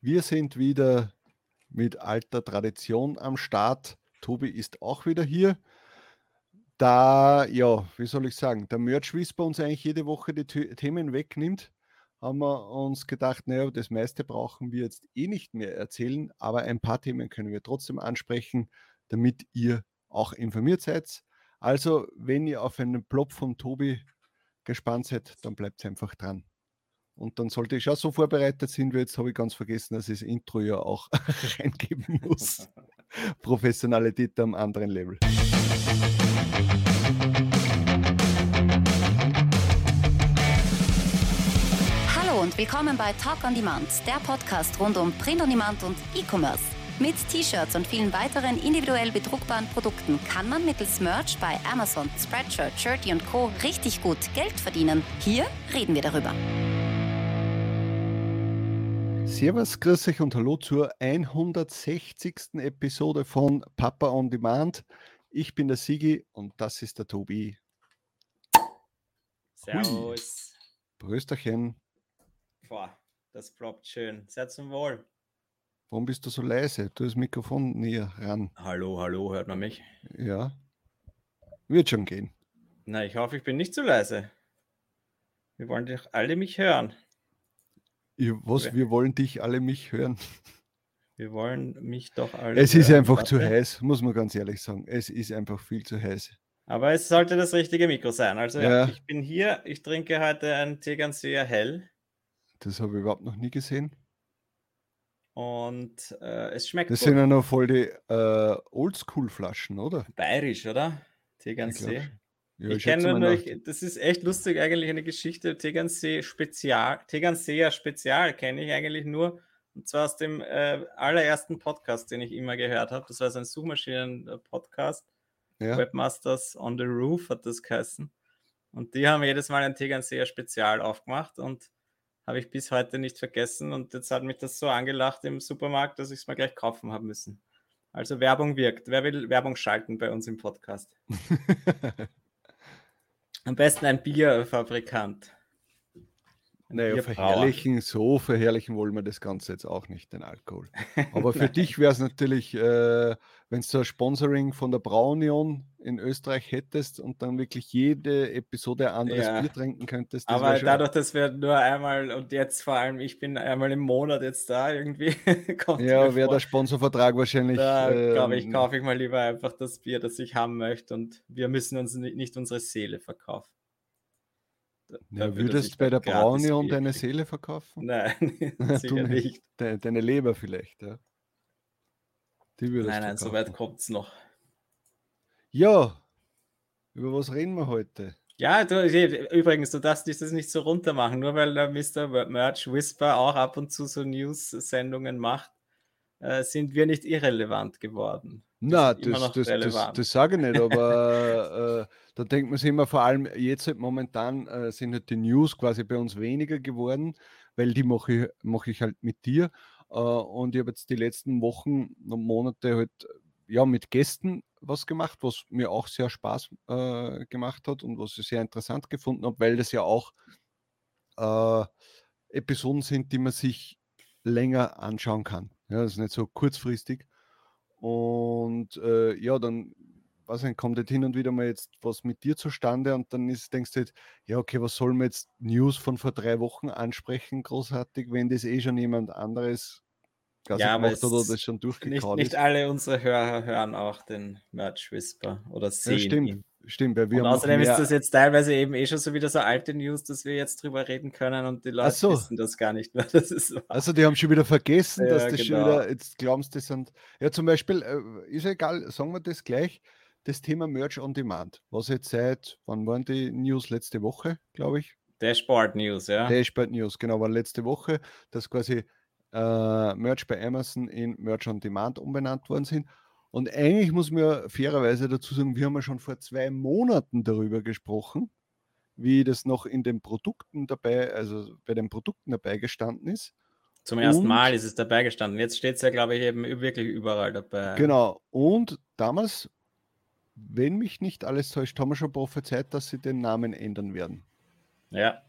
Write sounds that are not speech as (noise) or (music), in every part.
Wir sind wieder mit alter Tradition am Start. Tobi ist auch wieder hier. Da, ja, wie soll ich sagen, der Merch Whisper uns eigentlich jede Woche die Themen wegnimmt, haben wir uns gedacht, naja, das meiste brauchen wir jetzt eh nicht mehr erzählen, aber ein paar Themen können wir trotzdem ansprechen, damit ihr auch informiert seid. Also, wenn ihr auf einen Plop von Tobi gespannt seid, dann bleibt einfach dran. Und dann sollte ich auch so vorbereitet sind wir jetzt, habe ich ganz vergessen, dass ich das Intro ja auch (laughs) reingeben muss. (laughs) Professionalität am anderen Level. Hallo und willkommen bei Talk on Demand, der Podcast rund um Print on Demand und E-Commerce. Mit T-Shirts und vielen weiteren individuell bedruckbaren Produkten kann man mittels Merch bei Amazon, Spreadshirt, Shirty und Co. richtig gut Geld verdienen. Hier reden wir darüber. Servus, grüß euch und hallo zur 160. Episode von Papa on Demand. Ich bin der Sigi und das ist der Tobi. Servus. Prösterchen. Boah, das ploppt schön. Sehr zum Wohl. Warum bist du so leise? Du das Mikrofon näher ran. Hallo, hallo, hört man mich? Ja. Wird schon gehen. Na, ich hoffe, ich bin nicht zu leise. Wir wollen doch alle mich hören. Was, wir wollen dich alle mich hören. Wir wollen mich doch alle. Es ist einfach Warte. zu heiß, muss man ganz ehrlich sagen. Es ist einfach viel zu heiß. Aber es sollte das richtige Mikro sein. Also ja. ich bin hier, ich trinke heute ein Tegernseer Hell. Das habe ich überhaupt noch nie gesehen. Und äh, es schmeckt Das gut. sind ja noch voll die äh, Oldschool-Flaschen, oder? Bayerisch, oder? Tegernsee. Ja, ich kenne nur, ich, das ist echt lustig, eigentlich eine Geschichte. Tegernsee Spezial, Tegernseer Spezial kenne ich eigentlich nur. Und zwar aus dem äh, allerersten Podcast, den ich immer gehört habe. Das war so ein Suchmaschinen-Podcast. Ja. Webmasters on the Roof hat das geheißen. Und die haben jedes Mal ein Tegernseer Spezial aufgemacht und habe ich bis heute nicht vergessen. Und jetzt hat mich das so angelacht im Supermarkt, dass ich es mal gleich kaufen habe müssen. Also Werbung wirkt. Wer will Werbung schalten bei uns im Podcast? (laughs) Am besten ein Bierfabrikant. Naja, verherrlichen, so verherrlichen wollen wir das Ganze jetzt auch nicht, den Alkohol. (laughs) Aber für dich wäre es natürlich, äh, wenn du ein Sponsoring von der Braunion in Österreich hättest und dann wirklich jede Episode ein anderes ja. Bier trinken könntest. Aber dadurch, dass wir nur einmal und jetzt vor allem, ich bin einmal im Monat jetzt da irgendwie. (laughs) ja, wäre der Sponsorvertrag wahrscheinlich. Da ähm, glaube ich, kaufe ich mal lieber einfach das Bier, das ich haben möchte und wir müssen uns nicht unsere Seele verkaufen. Ja, würdest du bei der Braunion deine (laughs) Seele verkaufen? Nein, (laughs) (laughs) sicher nicht. De deine Leber vielleicht, ja. Die würdest nein, nein, so weit kommt es noch. Ja, über was reden wir heute? Ja, du, übrigens, du darfst dich das nicht so runter machen, nur weil der Mr. Merch Whisper auch ab und zu so News-Sendungen macht, äh, sind wir nicht irrelevant geworden. Na, das, das, das, das, sage ich nicht, aber (laughs) äh, da denkt man sich immer, vor allem jetzt halt momentan äh, sind halt die News quasi bei uns weniger geworden, weil die mache ich, mach ich halt mit dir. Äh, und ich habe jetzt die letzten Wochen und Monate halt ja mit Gästen was gemacht, was mir auch sehr Spaß äh, gemacht hat und was ich sehr interessant gefunden habe, weil das ja auch äh, Episoden sind, die man sich länger anschauen kann. Ja, das ist nicht so kurzfristig. Und äh, ja, dann weiß nicht, kommt halt hin und wieder mal jetzt was mit dir zustande und dann ist, denkst du halt, ja, okay, was soll man jetzt News von vor drei Wochen ansprechen, großartig, wenn das eh schon jemand anderes quasi ja, gemacht oder das schon durchgekaut nicht. Nicht alle unsere Hörer hören auch den Merch Whisper oder sehen ja, stimmt. ihn. Stimmt, weil wir und außerdem ist das jetzt teilweise eben eh schon so wieder so alte News, dass wir jetzt drüber reden können und die Leute so. wissen das gar nicht mehr. (laughs) Das ist so. Also die haben schon wieder vergessen, ja, dass das genau. schon wieder, jetzt glaubst du, das sind, ja zum Beispiel, äh, ist egal, sagen wir das gleich, das Thema Merch on Demand, was jetzt seit, wann waren die News letzte Woche, glaube ich? Dashboard News, ja. Dashboard News, genau, war letzte Woche, dass quasi äh, Merch bei Amazon in Merch on Demand umbenannt worden sind. Und eigentlich muss man fairerweise dazu sagen, wir haben ja schon vor zwei Monaten darüber gesprochen, wie das noch in den Produkten dabei, also bei den Produkten dabei gestanden ist. Zum ersten und, Mal ist es dabei gestanden. Jetzt steht es ja, glaube ich, eben wirklich überall dabei. Genau. Und damals, wenn mich nicht alles täuscht, haben wir schon prophezeit, dass sie den Namen ändern werden. Ja.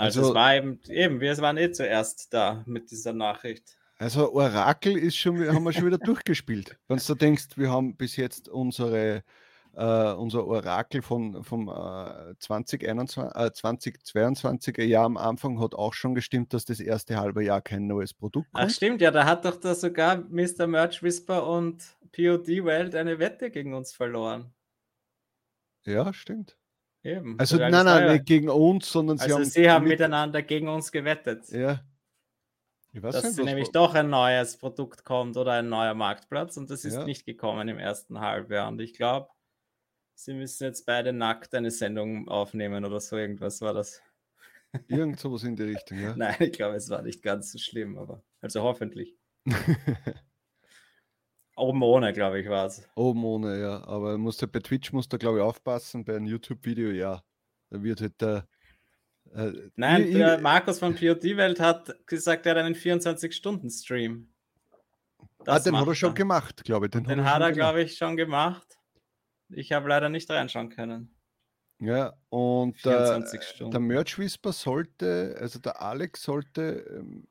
Also, also es war eben, eben, wir waren eh zuerst da mit dieser Nachricht. Also Orakel ist schon, haben wir schon wieder durchgespielt. Wenn du denkst, wir haben bis jetzt unsere, äh, unser Orakel von, vom äh, 2021, äh, 2022er Jahr am Anfang hat auch schon gestimmt, dass das erste halbe Jahr kein neues Produkt kommt. Ach stimmt, ja, da hat doch da sogar Mr. Merch Whisper und POD Welt eine Wette gegen uns verloren. Ja, stimmt. Eben. Also nein, nein, nicht gegen uns, sondern sie also haben, sie haben miteinander gegen uns gewettet. Ja. dass nicht, nämlich doch ein neues Produkt kommt oder ein neuer Marktplatz und das ist ja. nicht gekommen im ersten Halbjahr. Und ich glaube, sie müssen jetzt beide nackt eine Sendung aufnehmen oder so irgendwas war das. Irgend (laughs) sowas in die Richtung, ja. Nein, ich glaube, es war nicht ganz so schlimm, aber also hoffentlich. (laughs) Oben ohne, glaube ich, war es. Oben ohne, ja. Aber musst bei Twitch musst du, glaube ich, aufpassen. Bei einem YouTube-Video, ja. Da wird halt der. Äh, Nein, ich, der Markus von POD-Welt hat gesagt, er hat einen 24-Stunden-Stream. Ah, den hat er schon gemacht, glaube ich. Den, den hat er, glaube ich, schon gemacht. Ich habe leider nicht reinschauen können. Ja, und äh, der Merch Whisper sollte, also der Alex sollte ähm,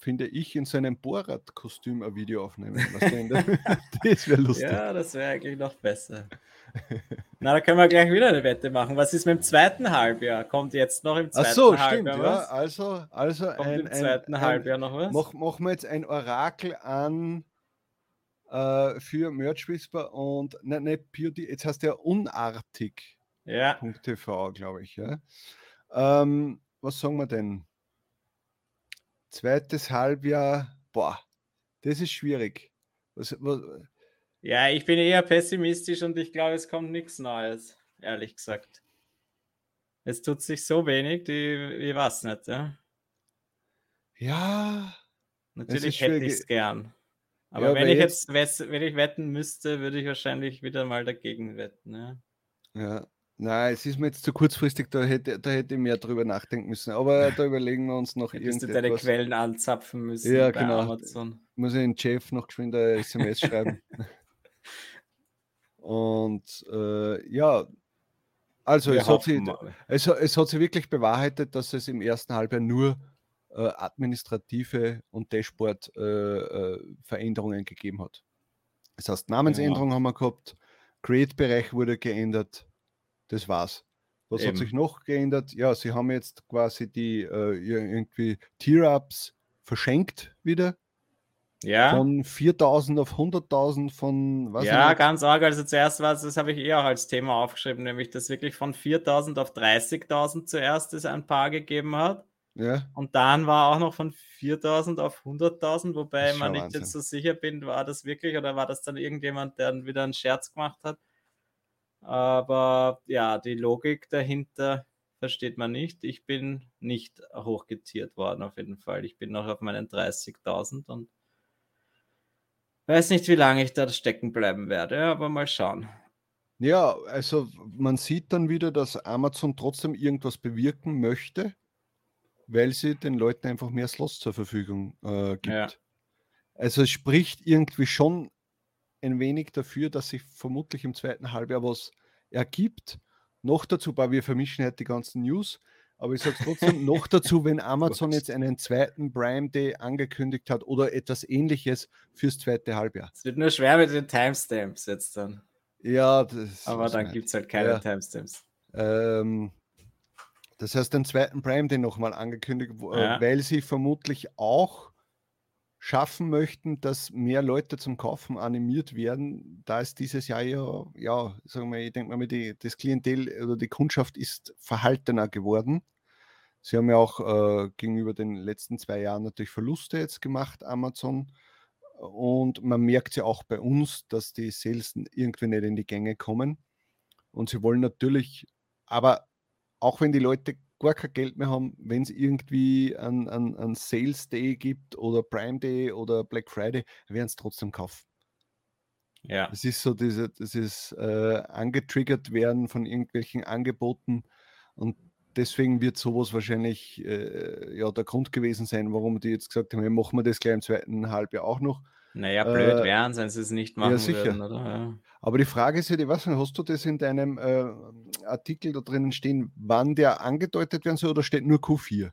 finde ich, in seinem Borat-Kostüm ein Video aufnehmen. das (laughs) (laughs) wäre lustig. Ja, das wäre eigentlich noch besser. Na, da können wir gleich wieder eine Wette machen. Was ist mit dem zweiten Halbjahr? Kommt jetzt noch im zweiten Ach so, Halbjahr stimmt, was? Ja, also, also Kommt ein, im zweiten ein, Halbjahr noch was? Mach, machen wir jetzt ein Orakel an äh, für Merch Whisper und ne, ne, POD, jetzt heißt der unartig. Ja. .tv, glaube ich. Ja. Ähm, was sagen wir denn? Zweites Halbjahr, boah, das ist schwierig. Was, was, ja, ich bin eher pessimistisch und ich glaube, es kommt nichts Neues, ehrlich gesagt. Es tut sich so wenig, die, ich weiß nicht, ja. Ja. Natürlich hätte ich es gern. Aber ja, wenn ich jetzt, jetzt, wenn ich wetten müsste, würde ich wahrscheinlich wieder mal dagegen wetten. Ja. ja. Nein, es ist mir jetzt zu kurzfristig, da hätte, da hätte ich mehr drüber nachdenken müssen. Aber da überlegen wir uns noch irgendwas. du deine Quellen anzapfen müssen ja, genau. Amazon. Muss ich den Chef noch geschwind eine SMS schreiben. (laughs) Und äh, ja, also es hat, sich, es, es, hat sich wirklich bewahrheitet, dass es im ersten Halbjahr nur äh, administrative und Dashboard-Veränderungen äh, äh gegeben hat. Das heißt, Namensänderung ja. haben wir gehabt, Create-Bereich wurde geändert, das war's. Was Eben. hat sich noch geändert? Ja, sie haben jetzt quasi die äh, irgendwie Tier-Ups verschenkt wieder. Ja. Von 4000 auf 100.000 von was? Ja, ganz arg. Also zuerst war es, das habe ich eh auch als Thema aufgeschrieben, nämlich dass wirklich von 4000 auf 30.000 zuerst es ein paar gegeben hat. Ja. Und dann war auch noch von 4000 auf 100.000, wobei man nicht jetzt so sicher bin, war das wirklich oder war das dann irgendjemand, der dann wieder einen Scherz gemacht hat? Aber ja, die Logik dahinter versteht man nicht. Ich bin nicht hochgetiert worden, auf jeden Fall. Ich bin noch auf meinen 30.000 und weiß nicht, wie lange ich da stecken bleiben werde, aber mal schauen. Ja, also man sieht dann wieder, dass Amazon trotzdem irgendwas bewirken möchte, weil sie den Leuten einfach mehr Slots zur Verfügung äh, gibt. Ja. Also es spricht irgendwie schon ein wenig dafür, dass sich vermutlich im zweiten Halbjahr was ergibt. Noch dazu, weil wir vermischen halt die ganzen News, aber ich sage es trotzdem, (laughs) noch dazu, wenn Amazon jetzt einen zweiten Prime Day angekündigt hat oder etwas ähnliches fürs zweite Halbjahr. Es wird nur schwer mit den Timestamps jetzt dann. Ja, das aber dann gibt es halt keine ja. Timestamps. Ähm, das heißt, den zweiten Prime Day nochmal angekündigt, äh, ja. weil sie vermutlich auch schaffen möchten, dass mehr Leute zum Kaufen animiert werden, da ist dieses Jahr ja, ja, sagen wir, ich denke mal, die, das Klientel oder die Kundschaft ist verhaltener geworden. Sie haben ja auch äh, gegenüber den letzten zwei Jahren natürlich Verluste jetzt gemacht, Amazon. Und man merkt ja auch bei uns, dass die Sales irgendwie nicht in die Gänge kommen. Und sie wollen natürlich, aber auch wenn die Leute gar kein Geld mehr haben, wenn es irgendwie einen Sales Day gibt oder Prime Day oder Black Friday, werden es trotzdem kaufen. Ja. Es ist so, diese, das ist äh, angetriggert werden von irgendwelchen Angeboten und deswegen wird sowas wahrscheinlich äh, ja, der Grund gewesen sein, warum die jetzt gesagt haben, machen wir das gleich im zweiten Halbjahr auch noch. Naja, blöd äh, wären, wenn sie es nicht machen ja, sicher. würden? Ja. Aber die Frage ist ja, weiß nicht, hast du das in deinem äh, Artikel da drinnen stehen, wann der angedeutet werden soll oder steht nur Q4?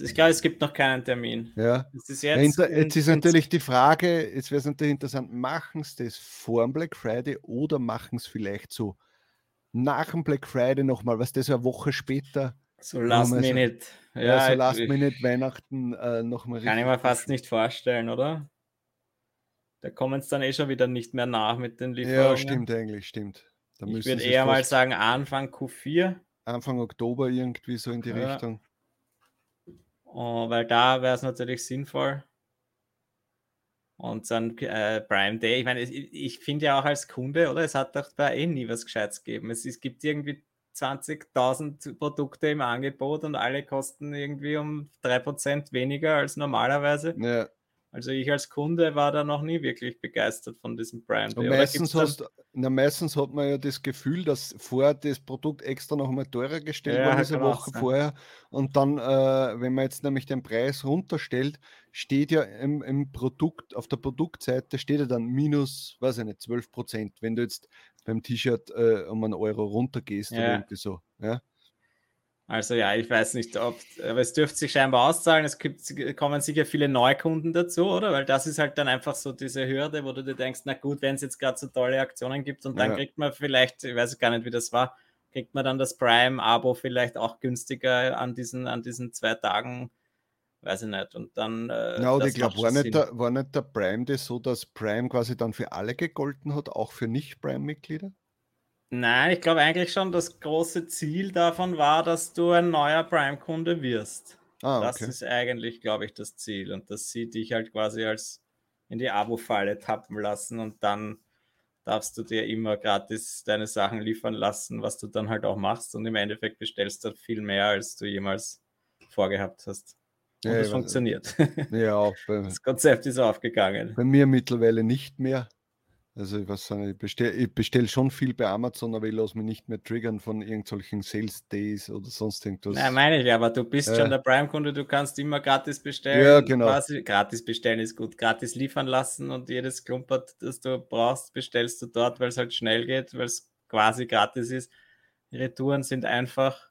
Ich glaube, es gibt noch keinen Termin. Ja. Ist jetzt, ja, jetzt ist natürlich die Frage, jetzt wäre es natürlich interessant, machen sie das vor dem Black Friday oder machen es vielleicht so nach dem Black Friday nochmal, was das eine Woche später. So Last Minute. So, ja, ja, so Last Minute Weihnachten äh, nochmal. Kann ich mir fast nicht vorstellen, oder? Da kommen es dann eh schon wieder nicht mehr nach mit den Lieferungen. Ja, stimmt eigentlich, stimmt. Da ich würde eher mal sagen Anfang Q4. Anfang Oktober irgendwie so in die ja. Richtung. Oh, weil da wäre es natürlich sinnvoll. Und dann äh, Prime Day. Ich meine, ich, ich finde ja auch als Kunde, oder? Es hat doch da eh nie was Gescheites gegeben. Es, es gibt irgendwie 20.000 Produkte im Angebot und alle kosten irgendwie um 3% weniger als normalerweise. Ja. Also ich als Kunde war da noch nie wirklich begeistert von diesem Prime Day. Meistens, hast, na, meistens hat man ja das Gefühl, dass vorher das Produkt extra noch einmal teurer gestellt ja, worden ist, eine Woche vorher. Und dann, äh, wenn man jetzt nämlich den Preis runterstellt, steht ja im, im, Produkt, auf der Produktseite steht ja dann minus, weiß ich nicht, 12 Prozent, wenn du jetzt beim T-Shirt äh, um einen Euro runtergehst ja. oder irgendwie so. Ja? Also ja, ich weiß nicht, ob, aber es dürfte sich scheinbar auszahlen. Es gibt, kommen sicher viele Neukunden dazu, oder? Weil das ist halt dann einfach so diese Hürde, wo du dir denkst, na gut, wenn es jetzt gerade so tolle Aktionen gibt und dann ja. kriegt man vielleicht, ich weiß gar nicht, wie das war, kriegt man dann das Prime-Abo vielleicht auch günstiger an diesen, an diesen zwei Tagen, weiß ich nicht. Und dann. Äh, ja, ich glaube, war, nicht der, war nicht der Prime das so, dass Prime quasi dann für alle gegolten hat, auch für Nicht-Prime-Mitglieder? Nein, ich glaube eigentlich schon, das große Ziel davon war, dass du ein neuer Prime-Kunde wirst. Ah, das ist eigentlich, glaube ich, das Ziel. Und das sieht dich halt quasi als in die Abo-Falle tappen lassen und dann darfst du dir immer gratis deine Sachen liefern lassen, was du dann halt auch machst. Und im Endeffekt bestellst du viel mehr, als du jemals vorgehabt hast. Und ja, das funktioniert. Ja, (laughs) das Konzept ist aufgegangen. Bei mir mittlerweile nicht mehr. Also ich weiß nicht, ich bestelle bestell schon viel bei Amazon, aber ich lasse mich nicht mehr triggern von irgendwelchen Sales Days oder sonst irgendwas. Nein, meine ich, aber du bist äh, schon der Prime-Kunde, du kannst immer gratis bestellen. Ja, genau. Quasi, gratis bestellen ist gut, gratis liefern lassen und jedes Klumpert, das du brauchst, bestellst du dort, weil es halt schnell geht, weil es quasi gratis ist. Retouren sind einfach,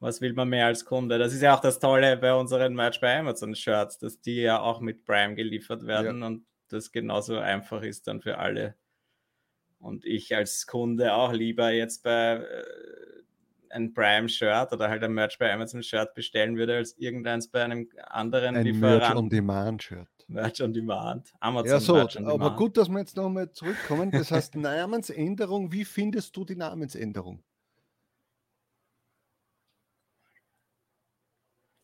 was will man mehr als Kunde? Das ist ja auch das Tolle bei unseren Merch bei Amazon Shirts, dass die ja auch mit Prime geliefert werden ja. und das genauso einfach ist dann für alle. Und ich als Kunde auch lieber jetzt bei äh, ein Prime-Shirt oder halt ein Merch bei Amazon-Shirt bestellen würde, als irgendeins bei einem anderen ein Lieferanten. Merch-on-Demand-Shirt. Merch-on-Demand. Amazon ja, so, Merch on aber gut, dass wir jetzt nochmal zurückkommen. Das heißt, (laughs) Namensänderung, wie findest du die Namensänderung?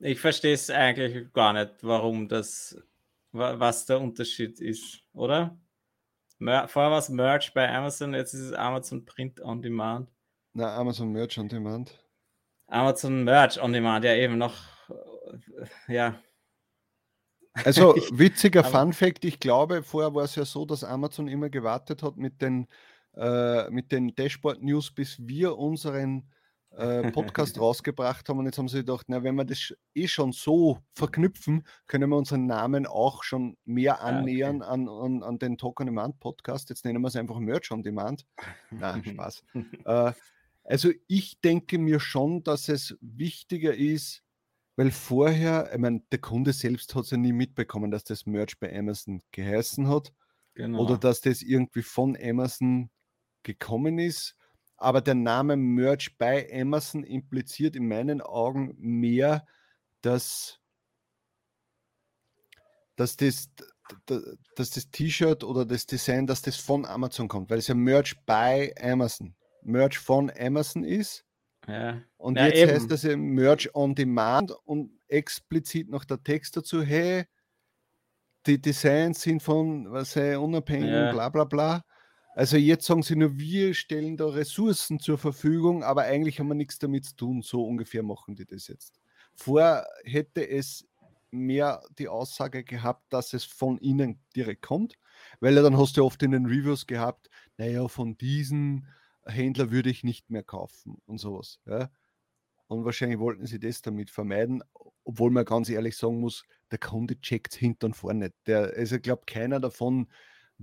Ich verstehe es eigentlich gar nicht, warum das was der Unterschied ist, oder? Mer vorher war es Merch bei Amazon, jetzt ist es Amazon Print on Demand. Na, Amazon Merch on Demand. Amazon Merch on Demand, ja eben noch, äh, ja. Also (laughs) witziger Fun Fact, ich glaube, vorher war es ja so, dass Amazon immer gewartet hat mit den, äh, mit den Dashboard News, bis wir unseren äh, Podcast (laughs) rausgebracht haben und jetzt haben sie gedacht, na, wenn wir das eh schon so verknüpfen, können wir unseren Namen auch schon mehr annähern ah, okay. an, an, an, den Talk on Demand Podcast. Jetzt nennen wir es einfach Merch on Demand. Na, (laughs) Spaß. äh, also ich denke mir schon, dass es wichtiger ist, weil vorher, ich meine, der Kunde selbst hat es ja nie mitbekommen, dass das Merch bei Amazon geheißen hat genau. oder dass das irgendwie von Amazon gekommen ist aber der Name Merch bei Amazon impliziert in meinen Augen mehr, dass, dass das dass das T-Shirt oder das Design, dass das von Amazon kommt, weil es ja Merch bei Amazon, Merch von Amazon ist. Ja. Und ja, jetzt eben. heißt das ja Merch on Demand und explizit noch der Text dazu, hey, die Designs sind von was sei unabhängig, ja. bla bla bla. Also jetzt sagen sie nur, wir stellen da Ressourcen zur Verfügung, aber eigentlich haben wir nichts damit zu tun. So ungefähr machen die das jetzt. Vorher hätte es mehr die Aussage gehabt, dass es von ihnen direkt kommt, weil dann hast du oft in den Reviews gehabt, naja, von diesen Händler würde ich nicht mehr kaufen und sowas. Ja. Und wahrscheinlich wollten sie das damit vermeiden, obwohl man ganz ehrlich sagen muss, der Kunde checkt hinten und vorne. Der, also ich glaube, keiner davon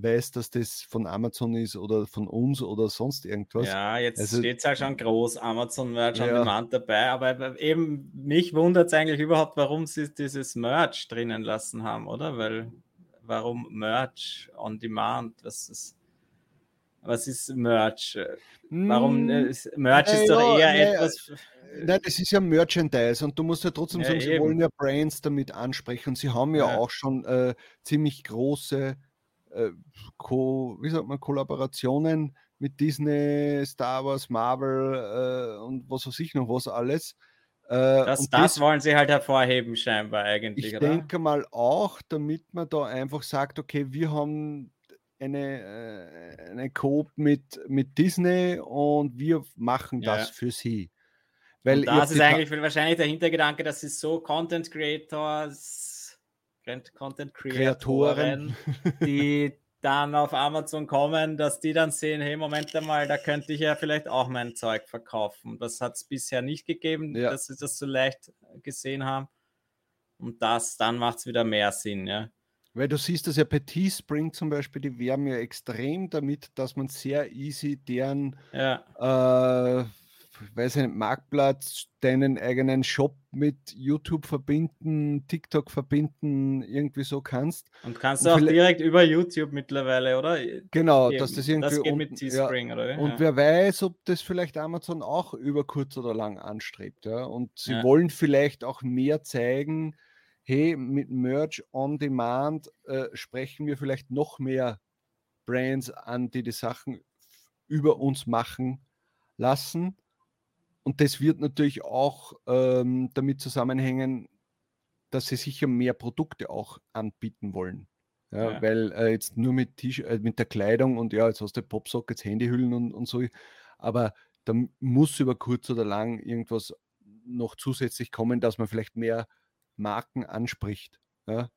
weiß, dass das von Amazon ist oder von uns oder sonst irgendwas. Ja, jetzt also, steht es halt schon groß, Amazon Merch ja. on Demand dabei, aber eben mich wundert es eigentlich überhaupt, warum sie dieses Merch drinnen lassen haben, oder? Weil warum Merch on Demand? Was ist, was ist Merch? Warum hm, ist, Merch ist doch eher ja, etwas. Nein, das ist ja Merchandise und du musst ja trotzdem ja, sagen, eben. sie wollen ja Brands damit ansprechen und sie haben ja, ja. auch schon äh, ziemlich große äh, Co wie sagt man, Kollaborationen mit Disney, Star Wars, Marvel äh, und was weiß ich noch was alles. Äh, das, das, das, wollen sie halt hervorheben, scheinbar eigentlich. Ich oder? denke mal auch, damit man da einfach sagt, okay, wir haben eine, äh, eine Coop mit, mit Disney und wir machen das ja. für sie. Weil und das ist eigentlich wahrscheinlich der Hintergedanke, dass sie so Content Creators Content Creatoren, (laughs) die dann auf Amazon kommen, dass die dann sehen, hey, Moment einmal, da könnte ich ja vielleicht auch mein Zeug verkaufen. Das hat es bisher nicht gegeben, ja. dass sie das so leicht gesehen haben. Und das, dann macht es wieder mehr Sinn, ja. Weil du siehst, dass ja bei Teespring zum Beispiel, die werben ja extrem damit, dass man sehr easy deren ja. äh, weiß ich nicht, Marktplatz, deinen eigenen Shop mit YouTube verbinden, TikTok verbinden, irgendwie so kannst. Und kannst du auch direkt über YouTube mittlerweile, oder? Genau, dass das irgendwie. Das geht mit Teespring, ja, oder? Und ja. wer weiß, ob das vielleicht Amazon auch über kurz oder lang anstrebt, ja. Und sie ja. wollen vielleicht auch mehr zeigen, hey, mit Merch on Demand äh, sprechen wir vielleicht noch mehr Brands an, die die Sachen über uns machen lassen und das wird natürlich auch ähm, damit zusammenhängen, dass sie sicher mehr Produkte auch anbieten wollen. Ja, ja. Weil äh, jetzt nur mit, äh, mit der Kleidung und ja, jetzt hast du Popsockets, Handyhüllen und, und so, aber da muss über kurz oder lang irgendwas noch zusätzlich kommen, dass man vielleicht mehr Marken anspricht. Ja?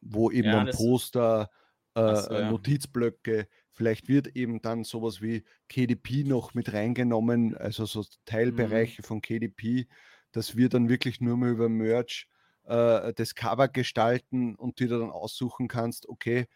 Wo eben ein Poster, äh, ja. Notizblöcke. Vielleicht wird eben dann sowas wie KDP noch mit reingenommen, also so Teilbereiche mhm. von KDP, dass wir dann wirklich nur mal über Merch äh, das Cover gestalten und dir dann aussuchen kannst, okay,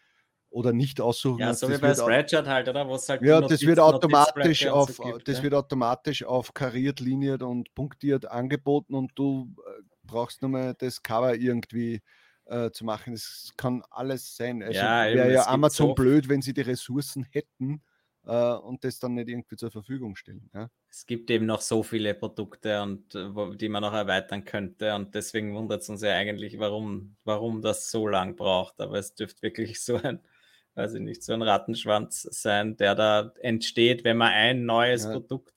oder nicht aussuchen. Ja, so wie bei Spreadshirt halt, oder? Was halt ja, Notiz, das wird automatisch auf, so gibt, das ja. wird automatisch auf kariert, liniert und punktiert angeboten und du äh, brauchst nur mal das Cover irgendwie äh, zu machen. Es kann alles sein. Also ja, wäre ja Amazon so blöd, wenn sie die Ressourcen hätten äh, und das dann nicht irgendwie zur Verfügung stellen. Ja? Es gibt eben noch so viele Produkte und äh, die man noch erweitern könnte und deswegen wundert es uns ja eigentlich, warum, warum das so lang braucht. Aber es dürfte wirklich (laughs) so ein, weiß ich nicht, so ein Rattenschwanz sein, der da entsteht, wenn man ein neues ja. Produkt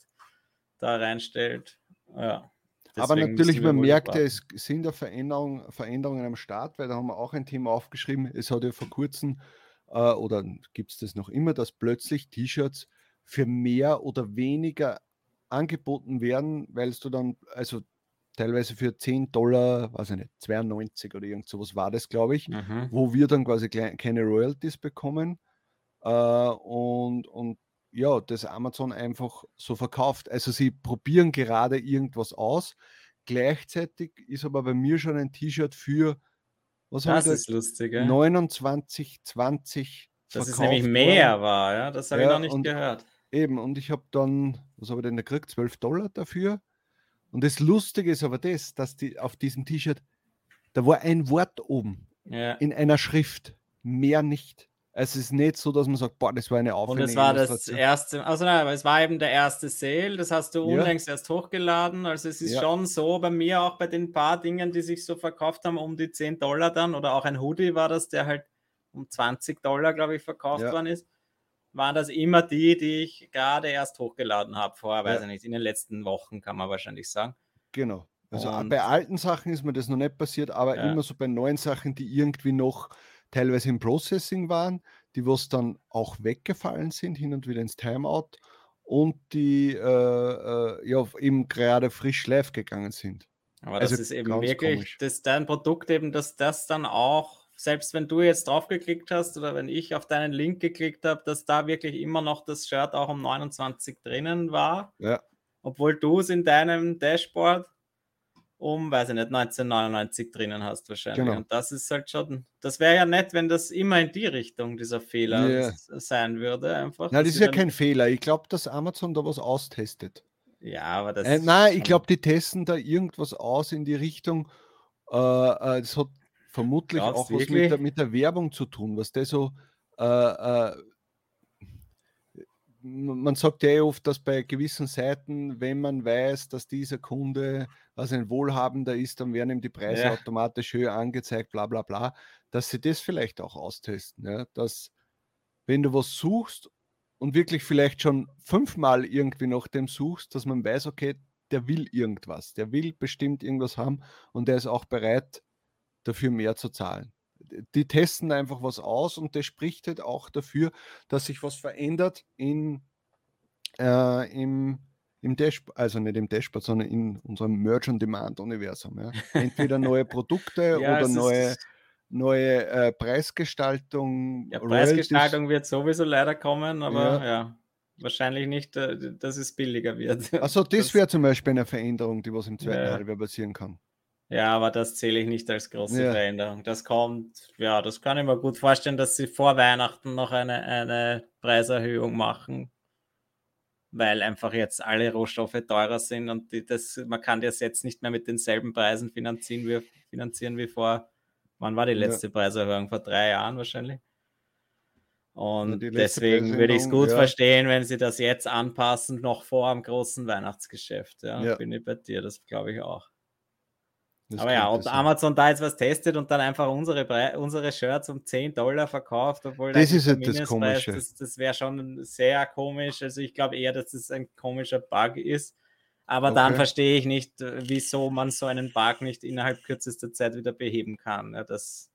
da reinstellt. Ja. Aber natürlich, man merkt ja, es sind ja Veränderungen, Veränderungen am Start, weil da haben wir auch ein Thema aufgeschrieben. Es hat ja vor kurzem, äh, oder gibt es das noch immer, dass plötzlich T-Shirts für mehr oder weniger angeboten werden, weil du dann, also teilweise für 10 Dollar, weiß ich nicht, 92 oder irgend sowas war das, glaube ich, mhm. wo wir dann quasi keine Royalties bekommen. Äh, und, und ja, das Amazon einfach so verkauft. Also sie probieren gerade irgendwas aus. Gleichzeitig ist aber bei mir schon ein T-Shirt für was das ist lustig, ja? 29, 20 Das ist nämlich mehr worden. war, ja, das habe ja, ich noch nicht und, gehört. Eben, und ich habe dann, was habe ich denn gekriegt? 12 Dollar dafür. Und das Lustige ist aber das, dass die auf diesem T-Shirt, da war ein Wort oben ja. in einer Schrift, mehr nicht. Es ist nicht so, dass man sagt, boah, das war eine Aufnahme. Und es war das erste, also nein, aber es war eben der erste Sale, das hast du unlängst ja. erst hochgeladen. Also es ist ja. schon so, bei mir auch bei den paar Dingen, die sich so verkauft haben, um die 10 Dollar dann, oder auch ein Hoodie war das, der halt um 20 Dollar, glaube ich, verkauft ja. worden ist, waren das immer die, die ich gerade erst hochgeladen habe, vor, weiß ich nicht, in den letzten Wochen, kann man wahrscheinlich sagen. Genau. Also Und, bei alten Sachen ist mir das noch nicht passiert, aber immer so bei neuen Sachen, die irgendwie noch teilweise im Processing waren, die was dann auch weggefallen sind, hin und wieder ins Timeout und die äh, äh, ja eben gerade frisch live gegangen sind. Aber das also ist eben wirklich, dass dein Produkt eben, dass das dann auch, selbst wenn du jetzt draufgeklickt hast oder wenn ich auf deinen Link geklickt habe, dass da wirklich immer noch das Shirt auch um 29 drinnen war. Ja. Obwohl du es in deinem Dashboard um, weiß ich nicht, 1999 drinnen hast wahrscheinlich. Genau. Und das ist halt schon, das wäre ja nett, wenn das immer in die Richtung dieser Fehler yeah. sein würde. Einfach. Nein, das ist ja kein Fehler. Ich glaube, dass Amazon da was austestet. Ja, aber das. Äh, nein, ich glaube, die testen da irgendwas aus in die Richtung. Äh, äh, das hat vermutlich auch was mit der, mit der, Werbung zu tun, was der so. Äh, äh, man sagt ja eh oft, dass bei gewissen Seiten, wenn man weiß, dass dieser Kunde was ein Wohlhabender ist, dann werden ihm die Preise ja. automatisch höher angezeigt, bla bla bla, dass sie das vielleicht auch austesten. Ja? Dass, wenn du was suchst und wirklich vielleicht schon fünfmal irgendwie nach dem suchst, dass man weiß, okay, der will irgendwas, der will bestimmt irgendwas haben und der ist auch bereit, dafür mehr zu zahlen. Die testen einfach was aus und das spricht halt auch dafür, dass sich was verändert in, äh, im, im Dashboard, also nicht im Dashboard, sondern in unserem Merge-on-Demand-Universum. Ja. Entweder (laughs) neue Produkte ja, oder neue, neue äh, Preisgestaltung. Ja, Preisgestaltung wird sowieso leider kommen, aber ja, wahrscheinlich nicht, äh, dass es billiger wird. Also (laughs) das, das wäre zum Beispiel eine Veränderung, die was im zweiten ja. Halbjahr passieren kann. Ja, aber das zähle ich nicht als große ja. Veränderung. Das kommt, ja, das kann ich mir gut vorstellen, dass sie vor Weihnachten noch eine, eine Preiserhöhung machen, weil einfach jetzt alle Rohstoffe teurer sind und die, das, man kann das jetzt nicht mehr mit denselben Preisen finanzieren wie, finanzieren wie vor, wann war die letzte ja. Preiserhöhung? Vor drei Jahren wahrscheinlich. Und deswegen würde ich es gut ja. verstehen, wenn sie das jetzt anpassen, noch vor dem großen Weihnachtsgeschäft. Ja, ja. bin ich bei dir, das glaube ich auch. Das Aber ja, ob Amazon da jetzt was testet und dann einfach unsere, unsere Shirts um 10 Dollar verkauft, obwohl das ist halt das Komische. Das, das wäre schon sehr komisch. Also ich glaube eher, dass es das ein komischer Bug ist. Aber okay. dann verstehe ich nicht, wieso man so einen Bug nicht innerhalb kürzester Zeit wieder beheben kann. Ja, das,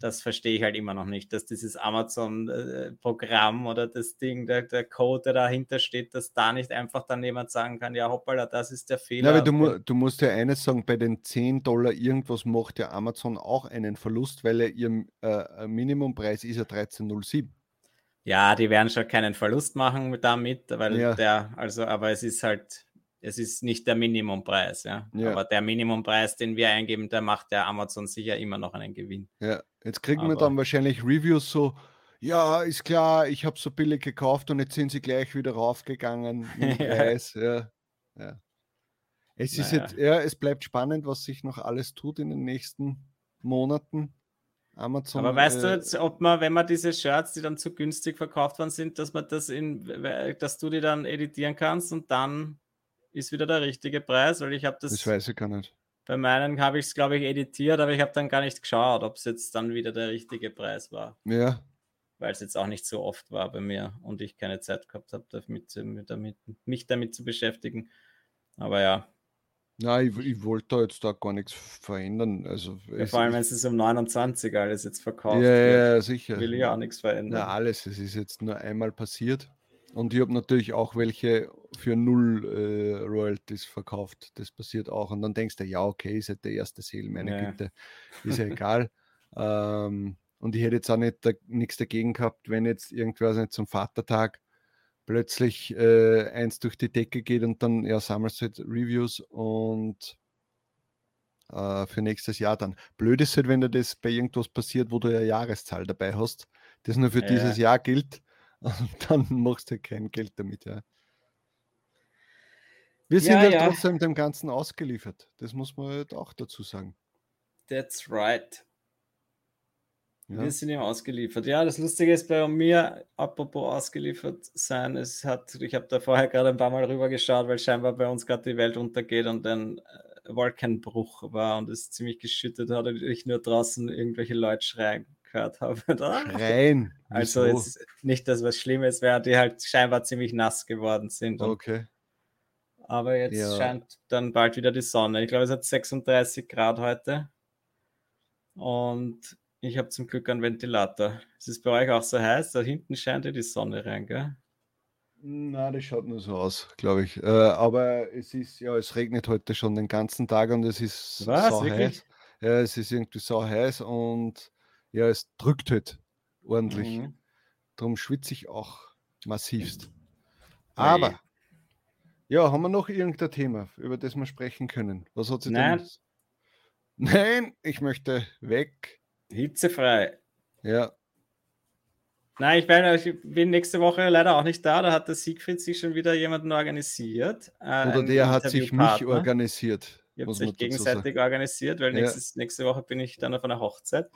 das verstehe ich halt immer noch nicht, dass dieses Amazon-Programm oder das Ding, der, der Code, der dahinter steht, dass da nicht einfach dann jemand sagen kann, ja hoppala, das ist der Fehler. Ja, aber du, du musst ja eines sagen, bei den 10 Dollar irgendwas macht ja Amazon auch einen Verlust, weil er ihr äh, Minimumpreis ist ja 13,07. Ja, die werden schon keinen Verlust machen damit, weil ja. der, also, aber es ist halt, es ist nicht der Minimumpreis, ja? ja. Aber der Minimumpreis, den wir eingeben, der macht der Amazon sicher immer noch einen Gewinn. Ja, jetzt kriegen Aber wir dann wahrscheinlich Reviews so, ja, ist klar, ich habe so billig gekauft und jetzt sind sie gleich wieder raufgegangen (laughs) im Preis. ja. ja. Es ist naja. jetzt, ja, es bleibt spannend, was sich noch alles tut in den nächsten Monaten. Amazon. Aber weißt äh, du jetzt, ob man, wenn man diese Shirts, die dann zu günstig verkauft worden sind, dass man das in, dass du die dann editieren kannst und dann ist wieder der richtige Preis, weil ich habe das. Das weiß ich gar nicht. Bei meinen habe ich es, glaube ich, editiert, aber ich habe dann gar nicht geschaut, ob es jetzt dann wieder der richtige Preis war. Ja. Weil es jetzt auch nicht so oft war bei mir und ich keine Zeit gehabt habe, damit, damit, mich damit zu beschäftigen. Aber ja. Nein, ich, ich wollte da jetzt da gar nichts verändern. Also, ja, vor allem, wenn es um 29 alles jetzt verkauft ja, wird, ja, sicher. will ich auch nichts verändern. Na, alles. Es ist jetzt nur einmal passiert. Und ich habe natürlich auch welche für null äh, Royalties verkauft. Das passiert auch. Und dann denkst du, ja, okay, ist halt der erste Sale, meine ja. Güte, ist ja (laughs) egal. ähm, und ich hätte jetzt auch nicht da, nichts dagegen gehabt, wenn jetzt irgendwas nicht zum Vatertag plötzlich äh, eins durch die Decke geht und dann ja, sammelst du halt Reviews und äh, für nächstes Jahr dann. Blöd ist halt, wenn dir das bei irgendwas passiert, wo du ja Jahreszahl dabei hast, das nur für ja. dieses Jahr gilt (laughs) und dann machst du kein Geld damit, ja. Wir sind ja, halt ja. trotzdem dem Ganzen ausgeliefert. Das muss man halt auch dazu sagen. That's right. Ja. Wir sind ihm ausgeliefert. Ja, das Lustige ist bei mir, apropos ausgeliefert sein, es hat, ich habe da vorher gerade ein paar Mal rüber geschaut, weil scheinbar bei uns gerade die Welt untergeht und ein äh, Wolkenbruch war und es ziemlich geschüttet hat und ich nur draußen irgendwelche Leute schreien gehört habe. (laughs) Rein. Also ist nicht, dass was Schlimmes wäre, die halt scheinbar ziemlich nass geworden sind. Okay. Aber jetzt ja. scheint dann bald wieder die Sonne. Ich glaube, es hat 36 Grad heute. Und ich habe zum Glück einen Ventilator. Ist es bei euch auch so heiß? Da hinten scheint ja die Sonne rein, gell? Na, das schaut nur so aus, glaube ich. Äh, aber es ist, ja, es regnet heute schon den ganzen Tag und es ist Was, so heiß. Ja, es ist irgendwie so heiß und ja, es drückt halt ordentlich. Mhm. Darum schwitze ich auch massivst. Aber Ja, haben wir noch irgendein Thema, über das wir sprechen können? Was hat sie Nein. denn? Nein, ich möchte weg. Hitzefrei. Ja. Nein, ich, werde, ich bin nächste Woche leider auch nicht da. Da hat der Siegfried sich schon wieder jemanden organisiert. Äh, Oder der hat sich mich organisiert. Ihr habt sich gegenseitig organisiert, weil ja. nächstes, nächste Woche bin ich dann auf einer Hochzeit.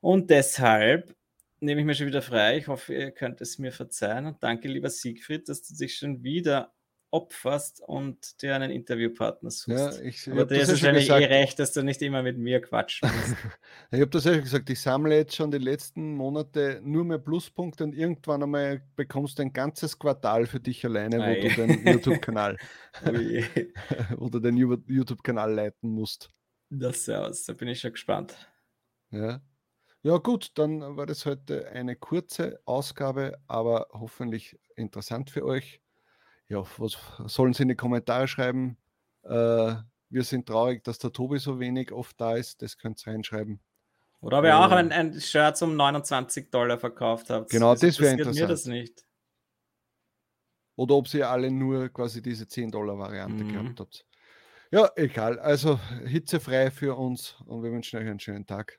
Und deshalb nehme ich mir schon wieder frei. Ich hoffe, ihr könnt es mir verzeihen. Und danke, lieber Siegfried, dass du dich schon wieder opferst und dir einen Interviewpartner suchst. Ja, ich, Aber dir ist wahrscheinlich eh recht, dass du nicht immer mit mir quatschen musst. (laughs) ich habe das ja gesagt, ich sammle jetzt schon die letzten Monate nur mehr Pluspunkte und irgendwann einmal bekommst du ein ganzes Quartal für dich alleine, wo Ei. du den YouTube-Kanal (laughs) (laughs) oder den YouTube-Kanal leiten musst. Das ja aus, da bin ich schon gespannt. Ja. Ja, gut, dann war das heute eine kurze Ausgabe, aber hoffentlich interessant für euch ja, was sollen Sie in die Kommentare schreiben? Äh, wir sind traurig, dass der Tobi so wenig oft da ist. Das könnt ihr reinschreiben. Oder ob ihr äh, auch ein, ein Shirt um 29 Dollar verkauft habt. Genau, das wäre interessant. mir das nicht. Oder ob sie alle nur quasi diese 10 Dollar Variante mhm. gehabt habt. Ja, egal. Also hitzefrei für uns und wir wünschen euch einen schönen Tag.